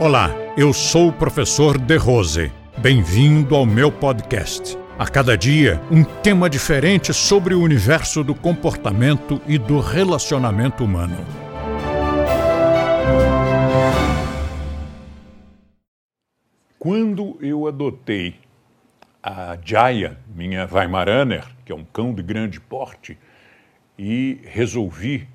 Olá, eu sou o professor De Rose. Bem-vindo ao meu podcast. A cada dia, um tema diferente sobre o universo do comportamento e do relacionamento humano. Quando eu adotei a Jaya, minha Weimaraner, que é um cão de grande porte, e resolvi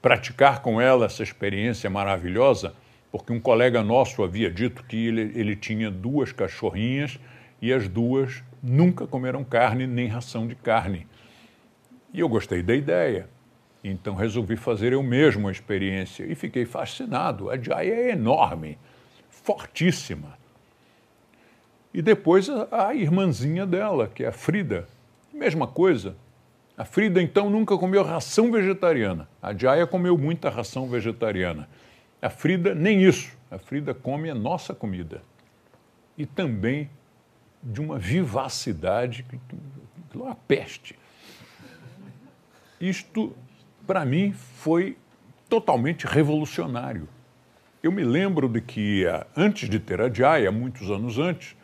praticar com ela essa experiência maravilhosa, porque um colega nosso havia dito que ele, ele tinha duas cachorrinhas e as duas nunca comeram carne nem ração de carne. E eu gostei da ideia. Então resolvi fazer eu mesmo a experiência e fiquei fascinado. A Jaya é enorme, fortíssima. E depois a, a irmãzinha dela, que é a Frida, mesma coisa, a Frida, então, nunca comeu ração vegetariana. A Jaya comeu muita ração vegetariana. A Frida, nem isso. A Frida come a nossa comida. E também de uma vivacidade que é uma peste. Isto, para mim, foi totalmente revolucionário. Eu me lembro de que, antes de ter a Jaya, muitos anos antes,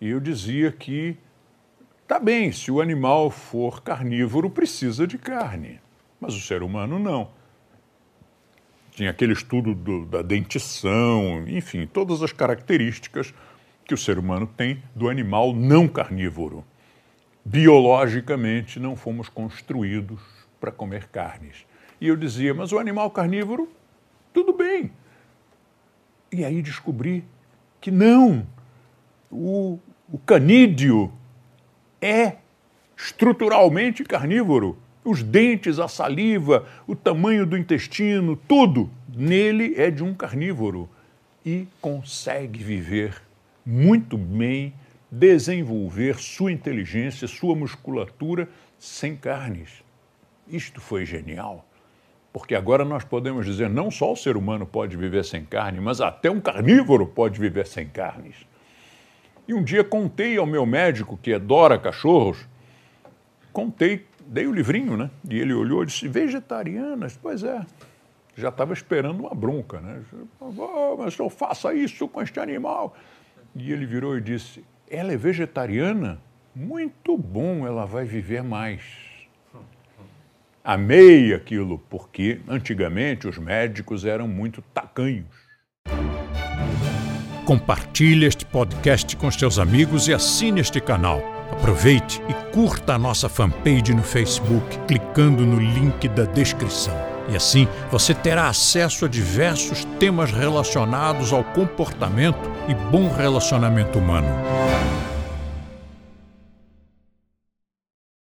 eu dizia que Tá bem, se o animal for carnívoro, precisa de carne, mas o ser humano não. Tinha aquele estudo do, da dentição, enfim, todas as características que o ser humano tem do animal não carnívoro. Biologicamente, não fomos construídos para comer carnes. E eu dizia, mas o animal carnívoro, tudo bem. E aí descobri que não. O, o canídeo é estruturalmente carnívoro. Os dentes, a saliva, o tamanho do intestino, tudo nele é de um carnívoro e consegue viver muito bem, desenvolver sua inteligência, sua musculatura sem carnes. Isto foi genial, porque agora nós podemos dizer não só o ser humano pode viver sem carne, mas até um carnívoro pode viver sem carnes. E um dia contei ao meu médico, que adora cachorros, contei, dei o livrinho, né? E ele olhou e disse: vegetarianas? Pois é. Já estava esperando uma bronca, né? Oh, mas eu faça isso com este animal. E ele virou e disse: ela é vegetariana? Muito bom, ela vai viver mais. Amei aquilo, porque antigamente os médicos eram muito tacanhos. Compartilhe este podcast com seus amigos e assine este canal. Aproveite e curta a nossa fanpage no Facebook clicando no link da descrição. E assim você terá acesso a diversos temas relacionados ao comportamento e bom relacionamento humano.